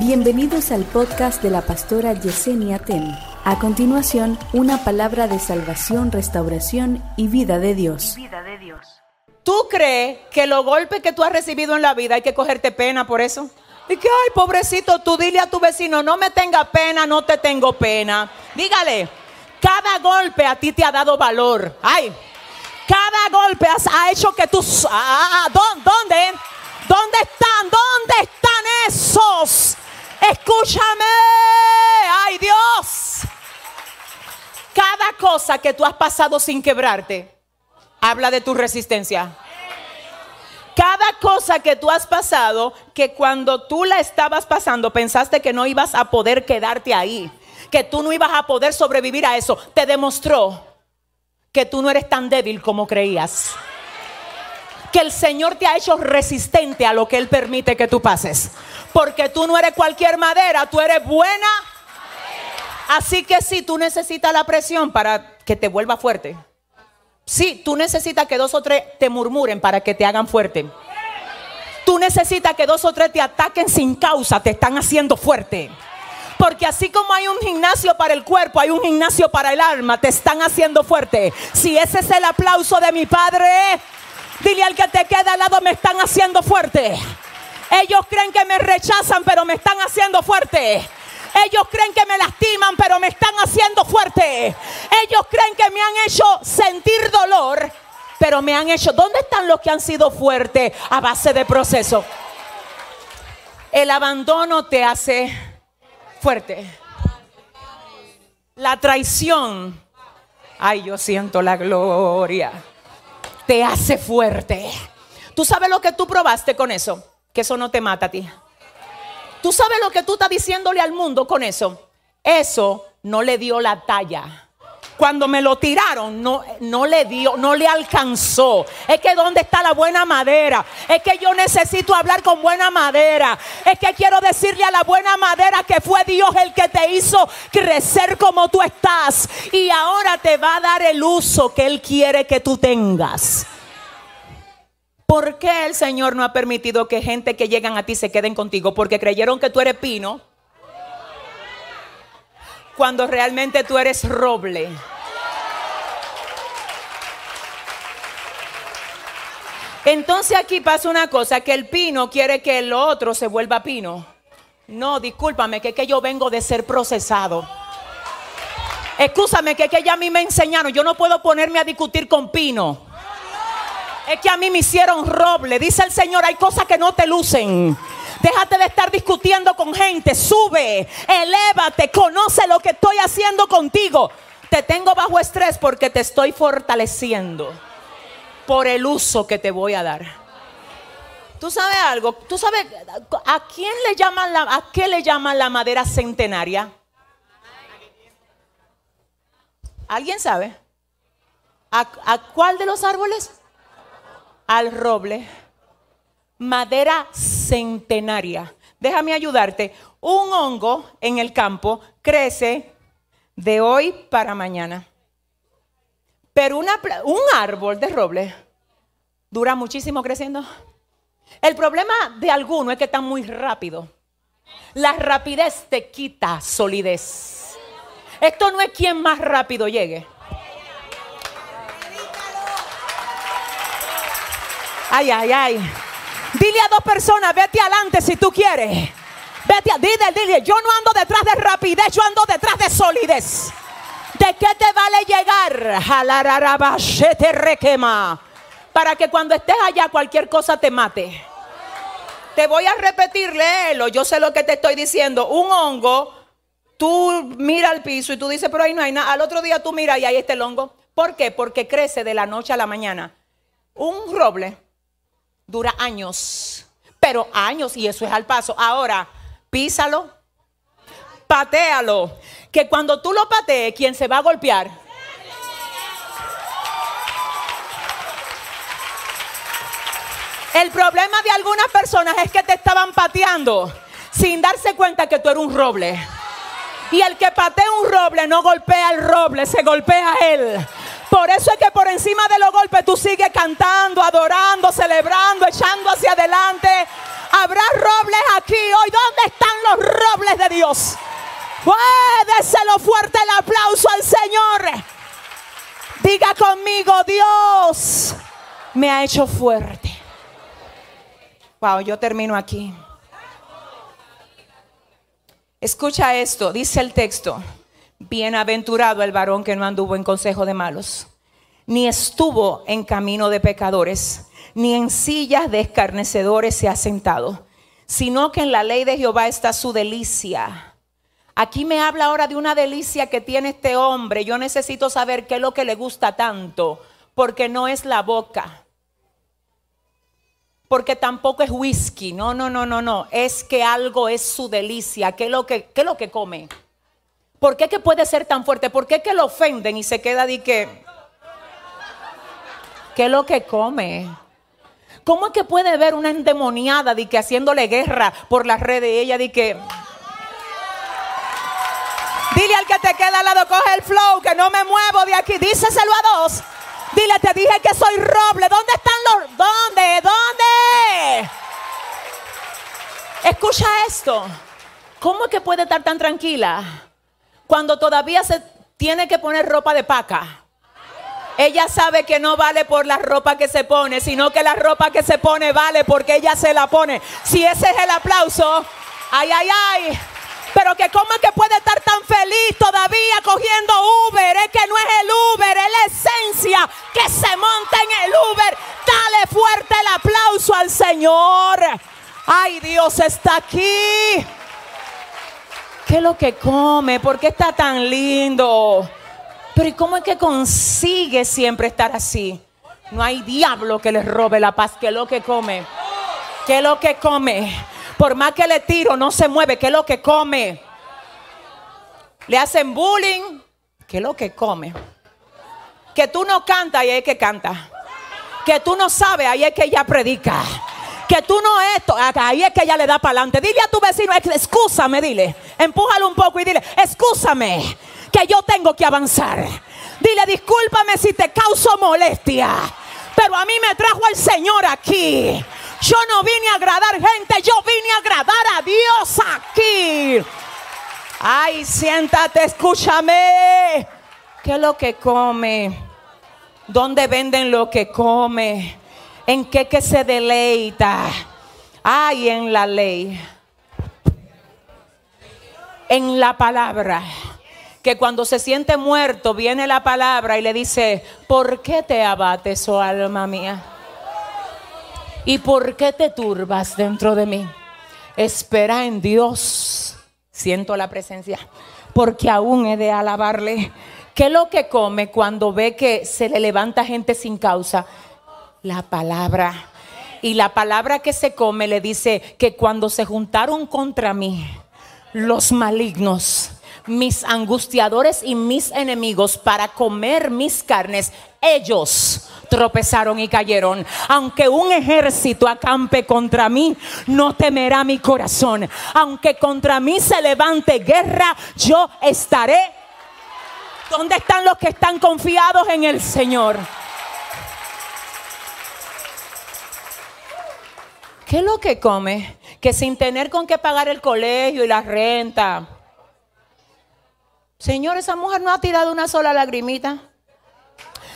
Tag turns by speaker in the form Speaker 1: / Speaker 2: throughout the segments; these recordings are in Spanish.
Speaker 1: Bienvenidos al podcast de la pastora Yesenia Ten. A continuación, una palabra de salvación, restauración y vida de Dios.
Speaker 2: ¿Tú crees que los golpes que tú has recibido en la vida hay que cogerte pena por eso? Y que, ay, pobrecito, tú dile a tu vecino, no me tenga pena, no te tengo pena. Dígale, cada golpe a ti te ha dado valor. Ay, cada golpe ha hecho que tú... Ah, ah, ¿Dónde? ¿Dónde están? ¿Dónde están esos? Escúchame. Ay Dios. Cada cosa que tú has pasado sin quebrarte, habla de tu resistencia. Cada cosa que tú has pasado, que cuando tú la estabas pasando pensaste que no ibas a poder quedarte ahí, que tú no ibas a poder sobrevivir a eso, te demostró que tú no eres tan débil como creías. Que el Señor te ha hecho resistente a lo que Él permite que tú pases. Porque tú no eres cualquier madera, tú eres buena. Así que si tú necesitas la presión para que te vuelva fuerte. Sí, tú necesitas que dos o tres te murmuren para que te hagan fuerte. Tú necesitas que dos o tres te ataquen sin causa, te están haciendo fuerte. Porque así como hay un gimnasio para el cuerpo, hay un gimnasio para el alma, te están haciendo fuerte. Si ese es el aplauso de mi padre, dile al que te queda al lado, me están haciendo fuerte. Ellos creen que me rechazan, pero me están haciendo fuerte. Ellos creen que me lastiman, pero me están haciendo fuerte. Ellos creen que me han hecho sentir dolor, pero me han hecho... ¿Dónde están los que han sido fuertes a base de proceso? El abandono te hace fuerte. La traición, ay, yo siento la gloria, te hace fuerte. ¿Tú sabes lo que tú probaste con eso? que eso no te mata a ti. Tú sabes lo que tú estás diciéndole al mundo con eso. Eso no le dio la talla. Cuando me lo tiraron, no, no le dio, no le alcanzó. Es que dónde está la buena madera. Es que yo necesito hablar con buena madera. Es que quiero decirle a la buena madera que fue Dios el que te hizo crecer como tú estás. Y ahora te va a dar el uso que Él quiere que tú tengas. ¿Por qué el Señor no ha permitido que gente que llegan a ti se queden contigo? Porque creyeron que tú eres pino. Cuando realmente tú eres roble. Entonces aquí pasa una cosa, que el pino quiere que el otro se vuelva pino. No, discúlpame, que, que yo vengo de ser procesado. Escúchame, que, que ya a mí me enseñaron, yo no puedo ponerme a discutir con pino. Es que a mí me hicieron roble. Dice el Señor, hay cosas que no te lucen. Déjate de estar discutiendo con gente. Sube, elévate, conoce lo que estoy haciendo contigo. Te tengo bajo estrés porque te estoy fortaleciendo por el uso que te voy a dar. ¿Tú sabes algo? ¿Tú sabes a quién le llaman la, a qué le llaman la madera centenaria? ¿Alguien sabe? ¿A, a cuál de los árboles? al roble, madera centenaria. Déjame ayudarte. Un hongo en el campo crece de hoy para mañana. Pero un árbol de roble dura muchísimo creciendo. El problema de alguno es que está muy rápido. La rapidez te quita solidez. Esto no es quien más rápido llegue. Ay, ay, ay. Dile a dos personas, vete adelante si tú quieres. Vete, dile, dile, yo no ando detrás de rapidez, yo ando detrás de solidez. ¿De qué te vale llegar? te requema. Para que cuando estés allá cualquier cosa te mate. Te voy a repetir, léelo. Yo sé lo que te estoy diciendo. Un hongo, tú mira al piso y tú dices, pero ahí no hay nada. Al otro día tú miras y ahí está el hongo. ¿Por qué? Porque crece de la noche a la mañana. Un roble dura años, pero años y eso es al paso. Ahora, písalo, patealo, que cuando tú lo patees, quien se va a golpear. El problema de algunas personas es que te estaban pateando sin darse cuenta que tú eres un roble. Y el que patea un roble no golpea el roble, se golpea a él. Por eso es que por encima de los golpes tú sigues cantando, adorando, celebrando, echando hacia adelante. Habrá robles aquí hoy. ¿Dónde están los robles de Dios? Déselo fuerte el aplauso al Señor. Diga conmigo, Dios me ha hecho fuerte. Wow, yo termino aquí. Escucha esto, dice el texto. Bienaventurado el varón que no anduvo en consejo de malos, ni estuvo en camino de pecadores, ni en sillas de escarnecedores se ha sentado, sino que en la ley de Jehová está su delicia. Aquí me habla ahora de una delicia que tiene este hombre. Yo necesito saber qué es lo que le gusta tanto, porque no es la boca, porque tampoco es whisky. No, no, no, no, no. Es que algo es su delicia. ¿Qué es lo que, qué es lo que come? ¿Por qué que puede ser tan fuerte? ¿Por qué que lo ofenden y se queda de que... ¿Qué es lo que come? ¿Cómo es que puede ver una endemoniada de que haciéndole guerra por las redes? Ella de que... Dile al que te queda al lado, coge el flow, que no me muevo de aquí. Díseselo a dos. Dile, te dije que soy roble. ¿Dónde están los... ¿Dónde? ¿Dónde? Escucha esto. ¿Cómo es que puede estar tan tranquila cuando todavía se tiene que poner ropa de paca? Ella sabe que no vale por la ropa que se pone, sino que la ropa que se pone vale porque ella se la pone. Si ese es el aplauso, ay, ay, ay. Pero que cómo es que puede estar tan feliz todavía cogiendo Uber. Es que no es el Uber, es la esencia que se monta en el Uber. Dale fuerte el aplauso al Señor. Ay, Dios está aquí. ¿Qué es lo que come? ¿Por qué está tan lindo? Pero ¿y cómo es que consigue siempre estar así? No hay diablo que le robe la paz. ¿Qué es lo que come? ¿Qué es lo que come? Por más que le tiro, no se mueve. ¿Qué es lo que come? Le hacen bullying. ¿Qué es lo que come? Que tú no cantas y es que canta. Que tú no sabes, ahí es que ella predica. Que tú no esto, ahí es que ella le da para adelante. Dile a tu vecino, excúsame, dile. Empújalo un poco y dile, excúsame, que yo tengo que avanzar. Dile, discúlpame si te causo molestia. Pero a mí me trajo el Señor aquí. Yo no vine a agradar gente, yo vine a agradar a Dios aquí. Ay, siéntate, escúchame. ¿Qué es lo que come? ¿Dónde venden lo que come? ¿En qué que se deleita? Ay, en la ley. En la palabra. Que cuando se siente muerto viene la palabra y le dice, ¿por qué te abates, oh alma mía? ¿Y por qué te turbas dentro de mí? Espera en Dios. Siento la presencia. Porque aún he de alabarle. ¿Qué es lo que come cuando ve que se le levanta gente sin causa? La palabra. Y la palabra que se come le dice que cuando se juntaron contra mí los malignos, mis angustiadores y mis enemigos para comer mis carnes, ellos tropezaron y cayeron. Aunque un ejército acampe contra mí, no temerá mi corazón. Aunque contra mí se levante guerra, yo estaré. ¿Dónde están los que están confiados en el Señor? ¿Qué es lo que come? Que sin tener con qué pagar el colegio y la renta. Señor, esa mujer no ha tirado una sola lagrimita.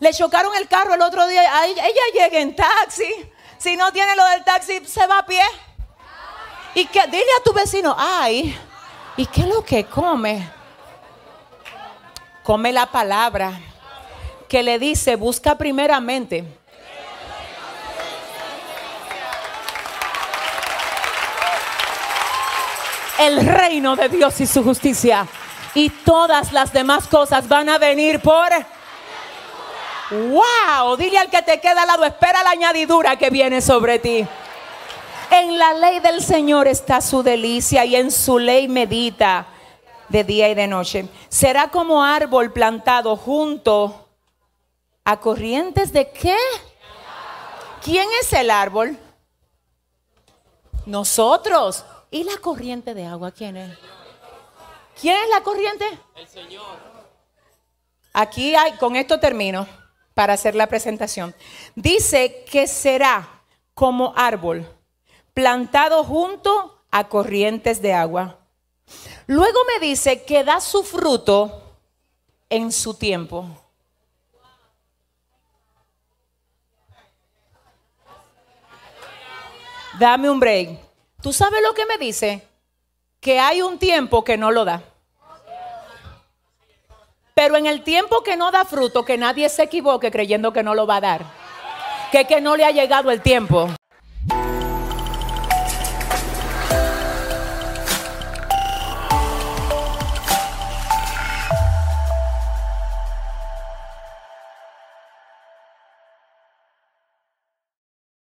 Speaker 2: Le chocaron el carro el otro día. Ella llega en taxi. Si no tiene lo del taxi, se va a pie. Y que dile a tu vecino, ay, ¿y qué es lo que come? Come la palabra que le dice, busca primeramente. El reino de Dios y su justicia. Y todas las demás cosas van a venir por Wow, dile al que te queda al lado, espera la añadidura que viene sobre ti. En la ley del Señor está su delicia y en su ley medita de día y de noche. Será como árbol plantado junto a corrientes de qué? ¿Quién es el árbol? Nosotros. ¿Y la corriente de agua quién es? ¿Quién es la corriente? El Señor. Aquí hay, con esto termino para hacer la presentación. Dice que será como árbol plantado junto a corrientes de agua. Luego me dice que da su fruto en su tiempo. Dame un break. ¿Tú sabes lo que me dice? Que hay un tiempo que no lo da. Pero en el tiempo que no da fruto, que nadie se equivoque creyendo que no lo va a dar. Que que no le ha llegado el tiempo.